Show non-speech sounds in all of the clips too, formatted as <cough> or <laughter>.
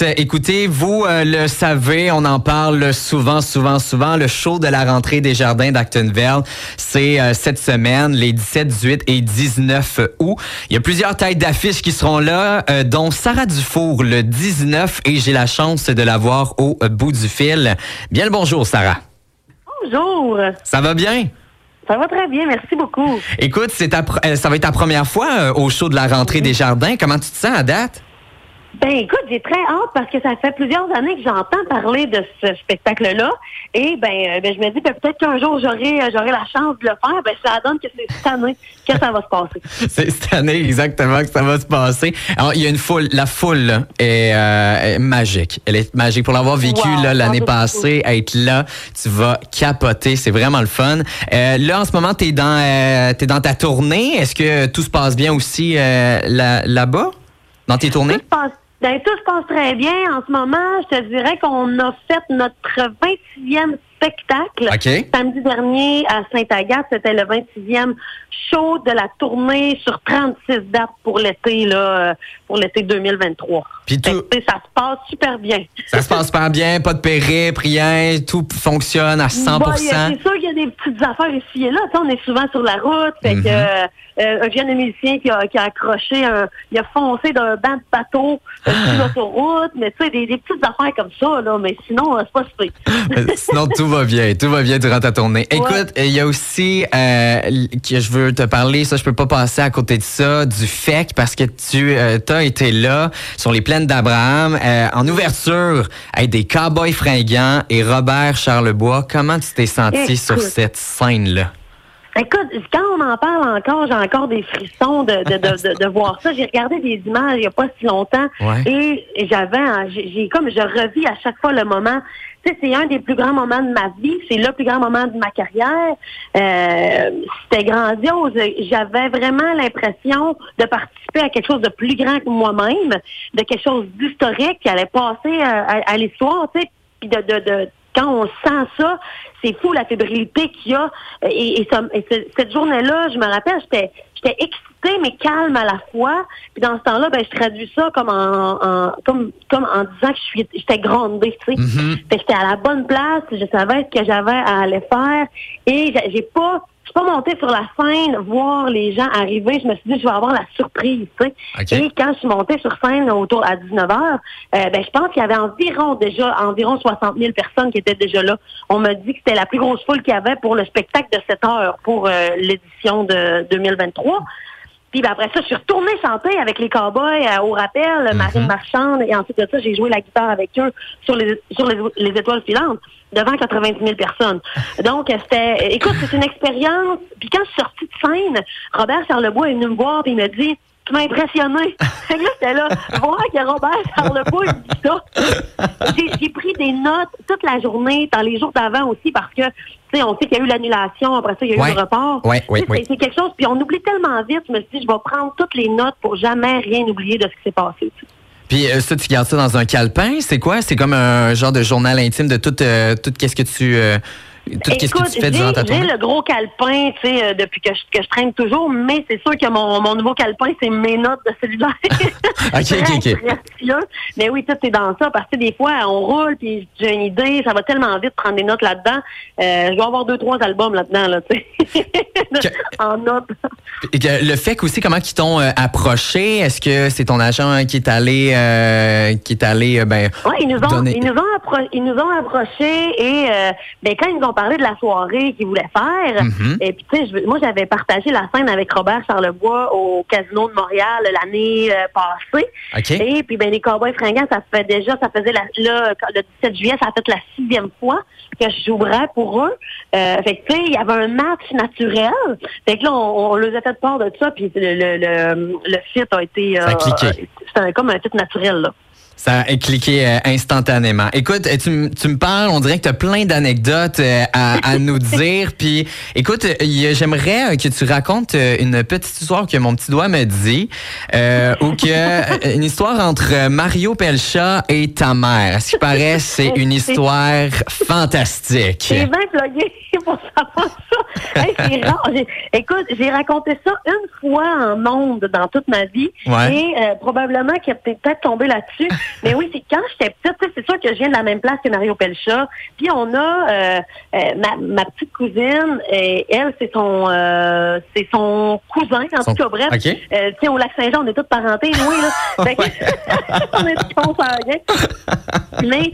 Écoutez, vous euh, le savez, on en parle souvent, souvent, souvent. Le show de la rentrée des jardins d'Actonville, c'est euh, cette semaine, les 17, 18 et 19 août. Il y a plusieurs tailles d'affiches qui seront là, euh, dont Sarah Dufour le 19 et j'ai la chance de la voir au bout du fil. Bien le bonjour, Sarah. Bonjour. Ça va bien? Ça va très bien, merci beaucoup. Écoute, c'est ta, ça va être ta première fois au show de la rentrée des jardins. Comment tu te sens à date? Ben écoute, j'ai très hâte parce que ça fait plusieurs années que j'entends parler de ce spectacle-là. Et ben, euh, ben je me dis ben, peut-être qu'un jour j'aurai euh, j'aurai la chance de le faire. Ben ça donne que c'est cette année que ça va se passer. <laughs> c'est cette année exactement que ça va se passer. Alors il y a une foule, la foule est, euh, magique. Elle est magique pour l'avoir vécu l'année passée, être là, tu vas capoter. C'est vraiment le fun. là en ce moment t'es dans t'es dans ta tournée. Est-ce que tout se passe bien aussi là-bas? Dans tes tournées? Ben, tout se passe très bien. En ce moment, je te dirais qu'on a fait notre 26e spectacle. Samedi dernier, à Saint-Agathe, c'était le 26e show de la tournée sur 36 dates pour l'été, là, pour l'été 2023. Puis tout... ça se passe super bien. <laughs> Ça se passe super bien, pas de périple, rien, tout fonctionne à 100% C'est sûr qu'il y a des petites affaires ici et là. on est souvent sur la route, fait que mm-hmm. Euh, un jeune musicien qui a, qui a accroché, un, il a foncé d'un banc de bateau euh, sur ah. l'autoroute, mais tu sais, des, des, petites affaires comme ça, là, mais sinon, euh, c'est pas super. <laughs> sinon, tout va <laughs> bien, tout va bien durant ta tournée. Écoute, il y a aussi, euh, que je veux te parler, ça, je peux pas passer à côté de ça, du FEC, parce que tu as été là, sur les plaines d'Abraham, en ouverture, avec des cowboys fringants et Robert Charlebois. Comment tu t'es senti sur cette scène-là? Écoute, quand on en parle encore, j'ai encore des frissons de, de, de, de, voir ça. J'ai regardé des images il n'y a pas si longtemps et j'avais, j'ai comme, je revis à chaque fois le moment. Tu sais, c'est un des plus grands moments de ma vie. C'est le plus grand moment de ma carrière. Euh, C'était grandiose. J'avais vraiment l'impression de participer à quelque chose de plus grand que moi-même, de quelque chose d'historique qui allait passer à, à, l'histoire, tu sais, puis de, de, de quand on sent ça, c'est fou la fébrilité qu'il y a. Et, et, cette journée-là, je me rappelle, j'étais j'étais excitée mais calme à la fois. Puis dans ce temps-là, ben je traduis ça comme en, comme comme en disant que je suis j'étais grondée, tu sais. Mm-hmm. J'étais à la bonne place, je savais ce que j'avais à aller faire et j'ai pas suis pas montée sur la scène voir les gens arriver. Je me suis dit, je vais avoir la surprise. Tu sais. Et quand je suis montée sur scène autour à 19 h euh, ben, je pense qu'il y avait environ déjà environ 60 000 personnes qui étaient déjà là. On m'a dit que c'était la plus grosse foule qu'il y avait pour le spectacle de 7 heures pour euh, l'édition de 2023. Puis ben, après ça, je suis retournée chanter avec les cowboys euh, au rappel, mhm. Marine Marchande, et ensuite de ça, j'ai joué la guitare avec eux sur les sur les, étoiles filantes devant 90 000 personnes. Donc, c'était, écoute, c'est une expérience. Puis quand je suis sortie de scène, Robert Charlebois est venu me voir et il me dit, tu m'as impressionné. <laughs> là, j'étais là, voir que Robert Charlebois il dit ça. J'ai pris des notes toute la journée, dans les jours d'avant aussi, parce que on sait qu'il y a eu l'annulation, après ça, il y a eu le report. c'est quelque chose, puis on oublie tellement vite, je me suis dit, je vais prendre toutes les notes pour jamais rien oublier de ce qui s'est passé. Puis euh, ça, tu gardes ça dans un calepin, c'est quoi? C'est comme un genre de journal intime de tout, euh, tout qu'est-ce que tu... Euh, tout ce que tu fais durant ta J'ai le gros calepin, tu sais, euh, depuis que je, que je traîne toujours, mais c'est sûr que mon, mon nouveau calepin, c'est mes notes de cellulaire. <laughs> OK, OK, OK. Mais oui, tout est dans ça, parce que des fois, on roule, puis j'ai une idée, ça va tellement vite prendre des notes là-dedans. Euh, je vais avoir deux, trois albums là-dedans, là, tu sais. <laughs> en notes. Le fait aussi, comment ils t'ont euh, approché? Est-ce que c'est ton agent qui est allé, euh, qui est allé, ben, Oui, ils nous ont, ils nous ont, ils nous ont approchés et, ben, quand ils ont parlé de la soirée qu'ils voulaient faire. Mm-hmm. Et puis, tu sais, moi, j'avais partagé la scène avec Robert Charlebois au Casino de Montréal l'année euh, passée. Et puis, ben, les Cowboys fringants, ça fait déjà, ça faisait la, là, le 17 juillet, ça a fait la sixième fois que je jouerais pour eux. Euh, fait que, tu sais, il y avait un match naturel. Fait que là, on, on les a fait part de ça, puis le, le, le, le fit a été... Euh, C'était comme un fit naturel, là. Ça a cliqué euh, instantanément. Écoute, tu, me parles, on dirait que tu as plein d'anecdotes euh, à, nous <laughs> dire. Puis, écoute, j'aimerais que tu racontes euh, une petite histoire que mon petit doigt me dit, ou que une histoire entre Mario Pelcha et ta mère. Ce qui paraît, c'est une histoire fantastique. C'est bien plugué pour savoir ça. <laughs> rare. Écoute, j'ai raconté ça une fois en monde dans toute ma vie, et probablement qu'il a peut-être tombé là-dessus. Mais oui, c'est quand j'étais petite, c'est sûr que je viens de la même place que Mario Pelcha. Puis on a euh, euh, ma, ma, petite cousine, et elle, c'est son euh, c'est son cousin, en tout cas, bref. Okay. Euh, au lac Saint-Jean, on est tous parentés, oui, là. <laughs> Fait <laughs> on est tous Mais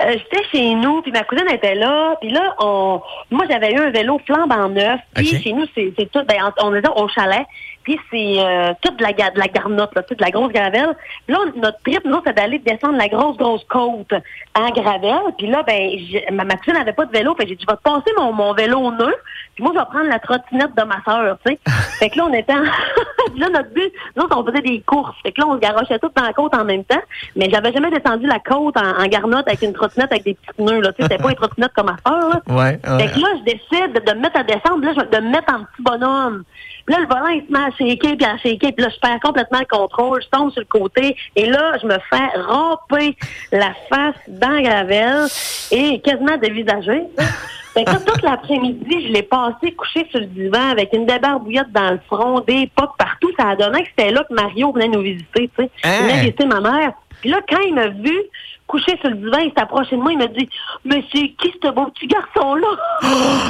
j'étais chez nous, puis ma cousine était là, puis là, on moi j'avais eu un vélo flambant neuf, puis chez nous, c'est tout, ben, on est au chalet. Puis c'est euh, toute de la, de la garnotte, là, toute de la grosse gravelle. Là, notre trip, nous, c'est d'aller descendre la grosse, grosse côte en gravelle. Puis là, ben, ma, ma cousine n'avait pas de vélo. Fait j'ai dit, je vais te passer mon, mon vélo au nœud. Puis moi, je vais prendre la trottinette de ma sœur, tu sais. <laughs> fait que là, on était en... <laughs> là, notre but, nous, on faisait des courses. Fait que là, on se garochait tout dans la côte en même temps. Mais j'avais jamais descendu la côte en, garnotte avec une trottinette avec des petits pneus, là. Tu sais, c'était pas une trottinette comme ma sœur, là. Ouais, Fait que là, je décide de, me mettre à descendre. Là, je, de me mettre en petit bonhomme. Puis là, le volant, il se met à shaker, puis à shaker. Puis là, je perds complètement le contrôle. Je tombe sur le côté. Et là, je me fais ramper la face dans la gravelle et quasiment dévisager. <laughs> Fait que toute l'après-midi, je l'ai passé couché sur le divan avec une débarbouillette dans le front, des pocs partout. Ça a donné que c'était là que Mario venait nous visiter, tu sais. Il venait hein? visiter ma mère. Puis là, quand il m'a vu, couché sur le divan, il s'est approché de moi, il m'a dit Mais c'est qui ce beau petit garçon-là?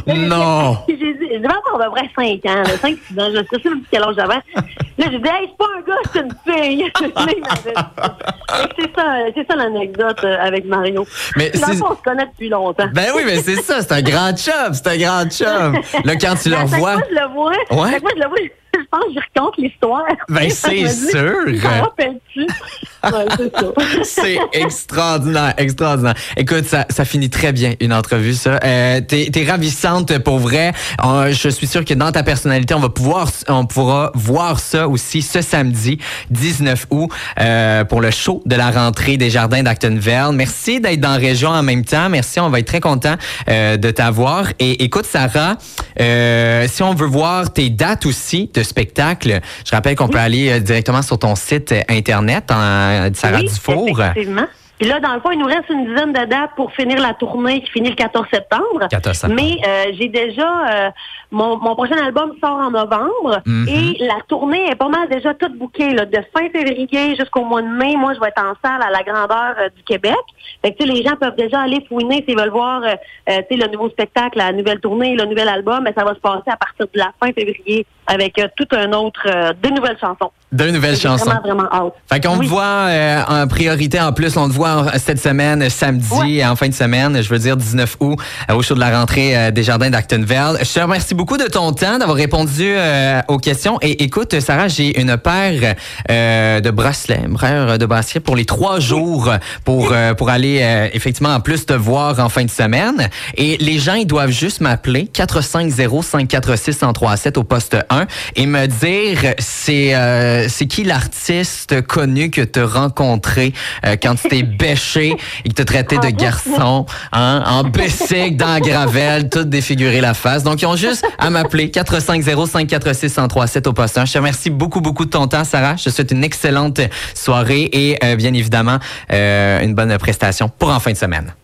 <gasps> non! <laughs> J'ai dit, avoir à peu près 5 ans, 5-6 ans, je sais pas quel âge j'avais. Là, j'ai dit Hey, c'est pas un gars, c'est une fille. <laughs> c'est ça, c'est ça l'anecdote euh, avec Mario. Mais on se connaît depuis longtemps. Ben oui, mais c'est ça, c'est un grand chum, c'est un grand chum. Là, quand tu le revois. Moi, je le vois. Ouais. Moi, je le vois je pense que je raconte l'histoire. Ben, <laughs> c'est sûr. <laughs> c'est extraordinaire, extraordinaire. Écoute, ça, ça finit très bien, une entrevue, ça. Euh, t'es, es ravissante pour vrai. Euh, je suis sûr que dans ta personnalité, on va pouvoir, on pourra voir ça aussi ce samedi 19 août euh, pour le show de la rentrée des Jardins d'Actonville. Merci d'être dans la région en même temps. Merci, on va être très content de t'avoir. Et écoute, Sarah, si on veut voir tes dates aussi de spectacle, je rappelle qu'on peut aller euh, directement sur ton site internet en Sarah oui, Dufour. Effectivement. Puis là, dans le fond, il nous reste une dizaine de dates pour finir la tournée qui finit le 14 septembre. 14 septembre. Mais euh, j'ai déjà euh, mon, mon, prochain album sort en novembre mhm. et la tournée est pas mal déjà toute bouquée là, de fin février jusqu'au mois de mai. Moi, je vais être en salle à la grandeur euh, du Québec. Fait que les gens peuvent déjà aller fouiner s'ils veulent voir le nouveau spectacle, la nouvelle tournée, le nouvel album. Mais ça va se passer à partir de la fin février avec tout un autre, des nouvelles chansons. Deux nouvelles chansons. Vraiment, vraiment hâte. Fait qu'on te voit en priorité en plus, on te voit cette semaine, samedi, en fin de semaine, je veux dire 19 août, euh, au show de la rentrée euh, des Jardins d'Actonville. Je te remercie beaucoup de ton temps, d'avoir répondu euh, aux questions. Et écoute, Sarah, j'ai une paire de bracelets, une paire de bracelets pour les trois jours pour, pour aller effectivement en plus te voir en fin de semaine. Et les gens, ils doivent juste m'appeler 450-546-1037 au poste 1 et me dire c'est c'est qui l'artiste connu que tu as rencontré quand tu t'es bêché, il te traitait de garçon, hein, en bessic, dans la gravelle, tout défiguré la face. Donc, ils ont juste à m'appeler 450-546-1037 au poste Je te remercie beaucoup, beaucoup de ton temps, Sarah. Je te souhaite une excellente soirée et, euh, bien évidemment, euh, une bonne prestation pour en fin de semaine.